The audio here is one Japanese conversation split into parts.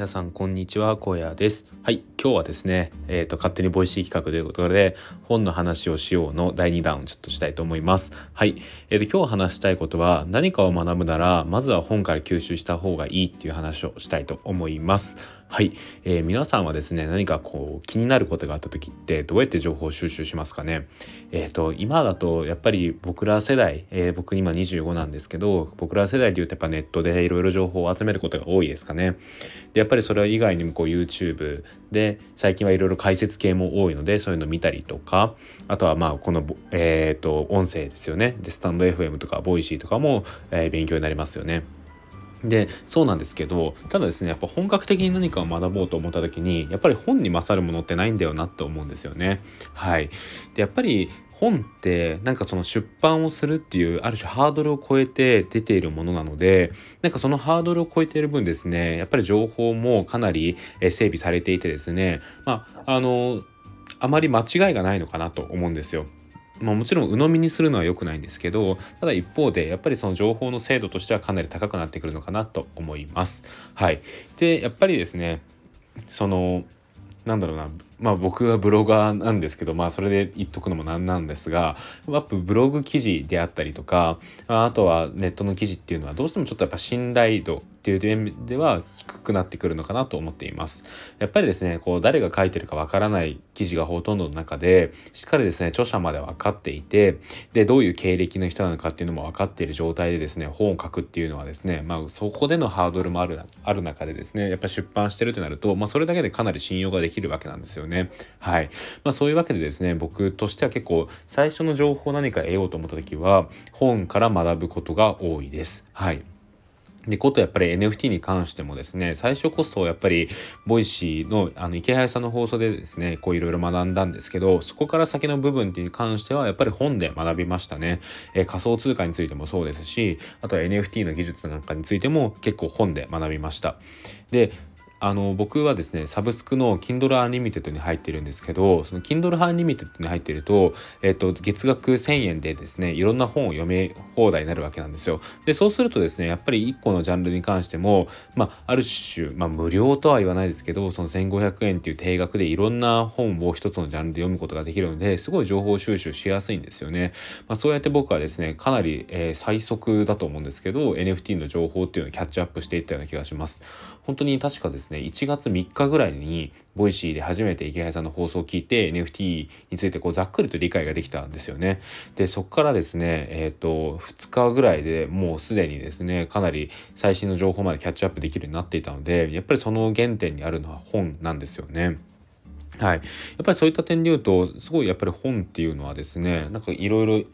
皆さんこんにちは。荒野です。はい。今日はですねえ、ー、と勝手に Voicy 企画ということで本の話をしようの第2弾をちょっとしたいと思います。はい。え、ー、と今日話したいことは何かを学ぶならまずは本から吸収した方がいいっていう話をしたいと思います。はい、えー、皆さんはですね何かこう気になることがあった時ってどうやって情報を収集しますかね？えっ、ー、と今だとやっぱり僕ら世代、えー、僕今25なんですけど僕ら世代で言うとやっぱネットでいろいろ情報を集めることが多いですかね？でやっぱりそれ以外にもこう YouTube で最近はいろいろ解説系も多いのでそういうの見たりとかあとはまあこのえっ、と音声ですよね。でスタンド FM とかボイシーとかも、え勉強になりますよね。でそうなんですけどただですねやっぱ本格的に何かを学ぼうと思った時にやっぱり本に勝るものってないんだよなって思うんですよね。はい、でやっぱり本ってなんかその出版をするっていうある種ハードルを超えて出ているものなのでなんかそのハードルを超えている分ですねやっぱり情報もかなり整備されていてですねまああのあまり間違いがないのかなと思うんですよ。まあ、もちろん鵜呑みにするのは良くないんですけどただ一方でやっぱりその情報の精度としてはかなり高くなってくるのかなと思います。はい、でやっぱりですねそのなんだろうなまあ僕はブロガーなんですけどまあそれで言っとくのもなんなんですがやっぱブログ記事であったりとかあとはネットの記事っていうのはどうしてもちょっとやっぱ信頼度っていう面では低くなってくるのかなと思っています。やっぱりですねこう誰が書いてるかわからない記事がほとんどの中でしっかりですね著者まで分かっていてでどういう経歴の人なのかっていうのも分かっている状態でですね本を書くっていうのはですねまあそこでのハードルもあるある中でですねやっぱ出版してるとなると、まあ、それだけでかなり信用ができるわけなんですよね。ねはい。まあそういうわけでですね、僕としては結構最初の情報を何か得ようと思った時は本から学ぶことが多いです。はい。で、ことやっぱり NFT に関してもですね、最初こそやっぱり、 Voicy の、あの、イケハヤさんの放送でですね、こういろいろ学んだんですけど、そこから先の部分に関しては、やっぱり本で学びましたね。え、仮想通貨についてもそうですし、あとは NFT の技術なんかについても結構本で学びました。で、あの僕はですねサブスクの Kindle Unlimited に入ってるんですけどその Kindle Unlimited に入ってると,、えっと月額1000円でですねいろんな本を読め放題になるわけなんですよ。でそうするとですねやっぱり1個のジャンルに関しても、まあ、ある種、まあ、無料とは言わないですけどその1500円っていう定額でいろんな本を一つのジャンルで読むことができるのですごい情報収集しやすいんですよね、まあ、そうやって僕はですねかなり、えー、最速だと思うんですけど NFT の情報っていうのをキャッチアップしていったような気がします。本当に確かですねですね、1月3日ぐらいに、 Voicy で初めてイケハヤさんの放送を聞いて、NFT についてこうざっくりと理解ができたんですよね。で、そこからですね、えっ、ー、と、2日ぐらいでもうすでにですね、かなり最新の情報までキャッチアップできるようになっていたので、やっぱりその原点にあるのは本なんですよね。はい。やっぱりそういった点で言うと、すごいやっぱり本っていうのはですね、なんかいろいろ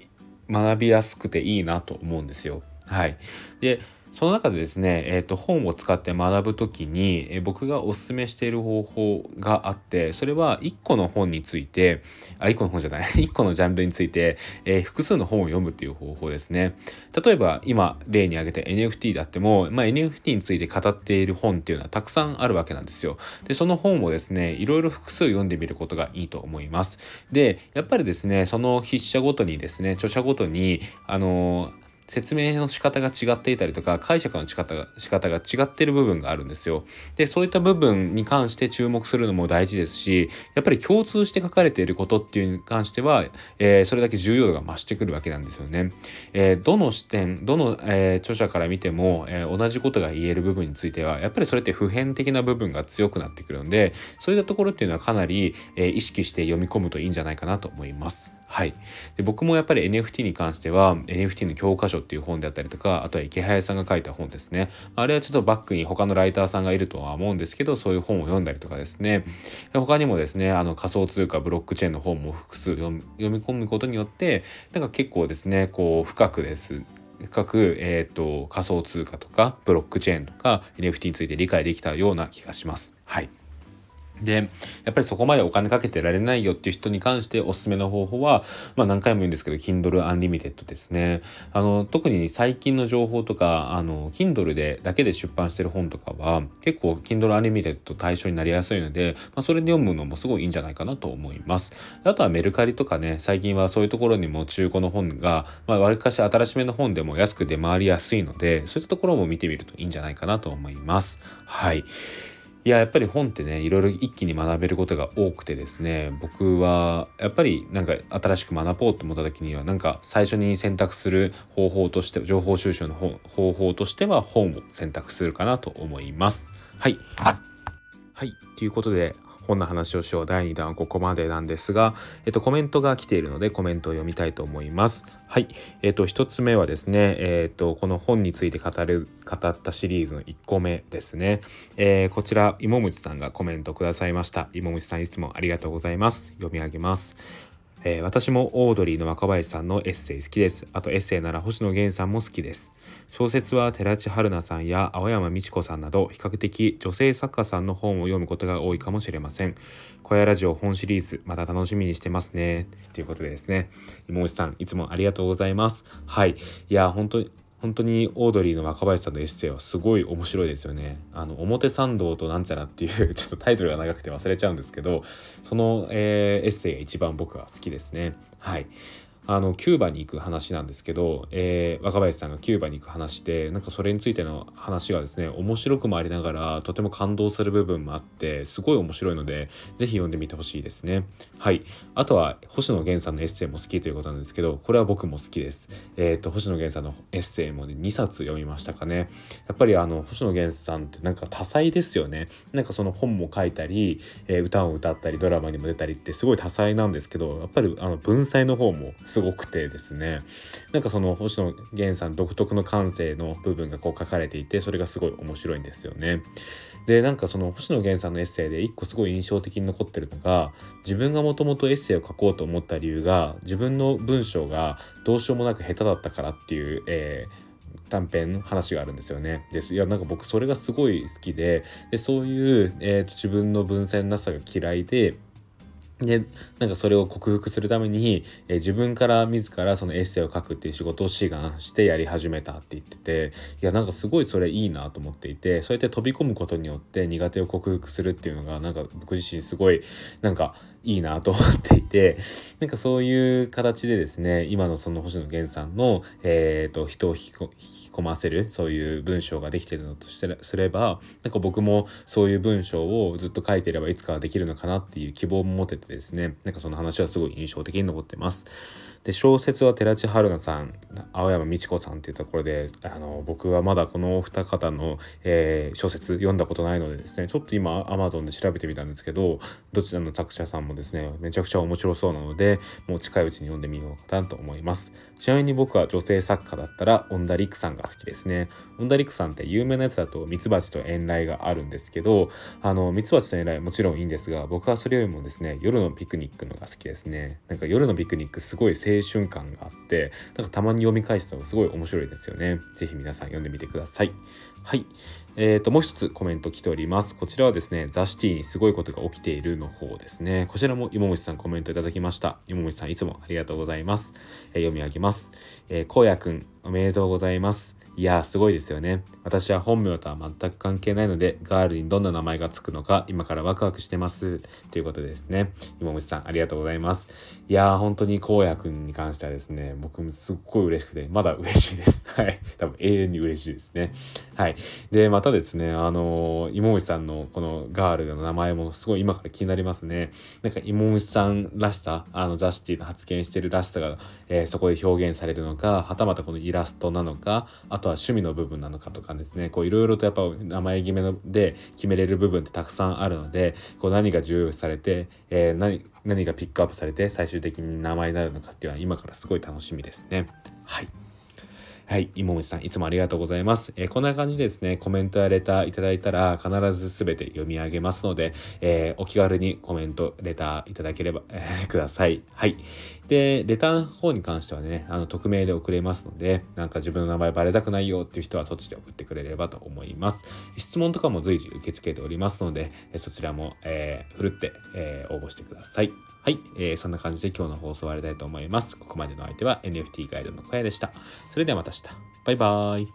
学びやすくていいなと思うんですよ。はい。で、その中でですね、えーと、本を使って学ぶ時に、え、僕がおすすめしている方法があってそれは1個の本についてあ1個の本じゃない 1個のジャンルについて、えー、複数の本を読むっていう方法ですね。例えば今例に挙げた NFT であっても、まあ、NFT について語っている本っていうのはたくさんあるわけなんですよ。でその本をですねいろいろ複数読んでみることがいいと思います。でやっぱりですねその筆者ごとにですね著者ごとにあのー説明の仕方が違っていたりとか解釈の仕方が仕方が違っている部分があるんですよ。でそういった部分に関して注目するのも大事ですしやっぱり共通して書かれていることっていうに関しては、えー、それだけ重要度が増してくるわけなんですよね。えー、どの視点どの、えー、著者から見ても、え同じことが言える部分についてはやっぱりそれって普遍的な部分が強くなってくるのでそういったところっていうのはかなり、え意識して読み込むといいんじゃないかなと思います。はい。で僕もやっぱり NFT に関しては NFT の教科書っていう本であったりとかあとは池早さんが書いた本ですねあれはちょっとバックに他のライターさんがいるとは思うんですけどそういう本を読んだりとかですね他にもですねあの仮想通貨ブロックチェーンの本も複数読み込むことによってなんか結構ですねこう深くです深く、えーと仮想通貨とかブロックチェーンとか NFT について理解できたような気がします。はい。で、やっぱりそこまでお金かけてられないよっていう人に関しておすすめの方法は、まあ何回も言うんですけど、Kindle Unlimited ですね。あの、特に最近の情報とか、あの、Kindle でだけで出版してる本とかは、結構 Kindle Unlimited 対象になりやすいので、まあそれで読むのもすごいいいんじゃないかなと思います。あとはメルカリとかね、最近はそういうところにも中古の本が、まあ割かし新しめの本でも安く出回りやすいので、そういったところも見てみるといいんじゃないかなと思います。はい。いいややっぱり本ってねいろいろ一気に学べることが多くてですね僕はやっぱりなんか新しく学ぼうと思った時にはなんか最初に選択する方法として情報収集の方法としては本を選択するかなと思います。はい。はい。ということで本の話をしよう第2弾はここまでなんですが、えっと、コメントが来ているのでコメントを読みたいと思います。はい。えっと、1つ目はですね、えっと、この本について語る、語ったシリーズの1個目ですね。えー、こちら、芋虫さんがコメントくださいました。芋虫さんいつもありがとうございます。読み上げます。えー、私もオードリーの若林さんのエッセイ好きです。あとエッセイなら星野源さんも好きです。小説は寺地春奈さんや青山美智子さんなど比較的女性作家さんの本を読むことが多いかもしれません。小屋ラジオ本シリーズまた楽しみにしてますね。ということでですね。妹さんいつもありがとうございます。はい。いや、本当に本当にオードリーの若林さんのエッセイはすごい面白いですよね。あの表参道となんちゃらっていう ちょっとタイトルが長くて忘れちゃうんですけどその、えー、エッセイが一番僕は好きですね。はい。あのキューバに行く話なんですけど、えー、若林さんがキューバに行く話でなんかそれについての話がですね面白くもありながらとても感動する部分もあってすごい面白いので是非読んでみてほしいですね。はい。あとは星野源さんのエッセイも好きということなんですけどこれは僕も好きです。えっ、ー、と星野源さんのエッセイもね2冊読みましたかね。やっぱりあの星野源さんってなんか多彩ですよね。なんかその本も書いたり、えー、歌を歌ったりドラマにも出たりってすごい多彩なんですけどやっぱりあの文才の方もすすごくてですねなんかその星野源さん独特の感性の部分がこう書かれていてそれがすごい面白いんですよね。でなんかその星野源さんのエッセイで一個すごい印象的に残ってるのが自分がもともとエッセイを書こうと思った理由が自分の文章がどうしようもなく下手だったからっていう、えー短編の話があるんですよね。ですいやなんか僕それがすごい好きででそういう、えー、と自分の文才のなさが嫌いででなんかそれを克服するために、え、自分から自らそのエッセイを書くっていう仕事を志願してやり始めたって言ってていやなんかすごいそれいいなと思っていてそうやって飛び込むことによって苦手を克服するっていうのがなんか僕自身すごいなんかいいなと思っていてなんかそういう形でですね今のその星野源さんの、えーと、人を引き込ませるそういう文章ができてるのとしてすればなんか僕もそういう文章をずっと書いてればいつかはできるのかなっていう希望も持ててですねなんかその話はすごい印象的に残ってます。で小説は寺地春菜さん青山美智子さんっていうところであの僕はまだこのお二方の、えー、小説読んだことないのでですねちょっと今 Amazon で調べてみたんですけどどちらの作者さんもですねめちゃくちゃ面白そうなのでもう近いうちに読んでみようかなと思います。ちなみに僕は女性作家だったら恩田陸さんが好きですね。恩田陸さんって有名なやつだとミツバチと遠雷があるんですけどあのミツバチと遠雷もちろんいいんですが僕はそれよりもですね夜のピクニックのが好きですね。なんか夜のピクニックすごい青青春感があってなんかたまに読み返すとすごい面白いですよね。是非皆さん読んでみてください。はい。えっ、ー、と、もう一つコメント来ております。こちらはですね、ザ・シティにすごいことが起きているの方ですね。こちらも芋虫さんコメントいただきました。芋虫さんいつもありがとうございます。えー、読み上げます。えー、荒野くん、おめでとうございます。いやーすごいですよね。私は本名とは全く関係ないので、ガールにどんな名前がつくのか今からワクワクしてます。ということですね。今虫さんありがとうございます。いやー本当に荒野くんに関してはですね、僕もすっごい嬉しくて、まだ嬉しいです。はい。多分永遠に嬉しいですね。はい。で、またですね、あのー、芋虫さんのこのガールの名前もすごい今から気になりますね。なんか芋虫さんらしさ、あのザ・シティの発言してるらしさが、えー、そこで表現されるのか、はたまたこのイラストなのか、あととは趣味の部分なのかとかですねこういろいろとやっぱ名前決めので決めれる部分ってたくさんあるのでこう何が重要視されて、えー、何何がピックアップされて最終的に名前になるのかっていうのは今からすごい楽しみですね。はいはい、芋虫さん、いつもありがとうございます。えー、こんな感じでですね、コメントやレターいただいたら、必ずすべて読み上げますので、えー、お気軽にコメント、レターいただければ、えー、ください。はい。で、レターの方に関してはね、あの、匿名で送れますので、なんか自分の名前バレたくないよっていう人はそっちで送ってくれればと思います。質問とかも随時受け付けておりますので、そちらも、えー、ふるって、えー、応募してください。はい、えー、そんな感じで今日の放送を終わりたいと思います。ここまでの相手は NFT ガイドの小屋でした。それではまた明日。バイバーイ。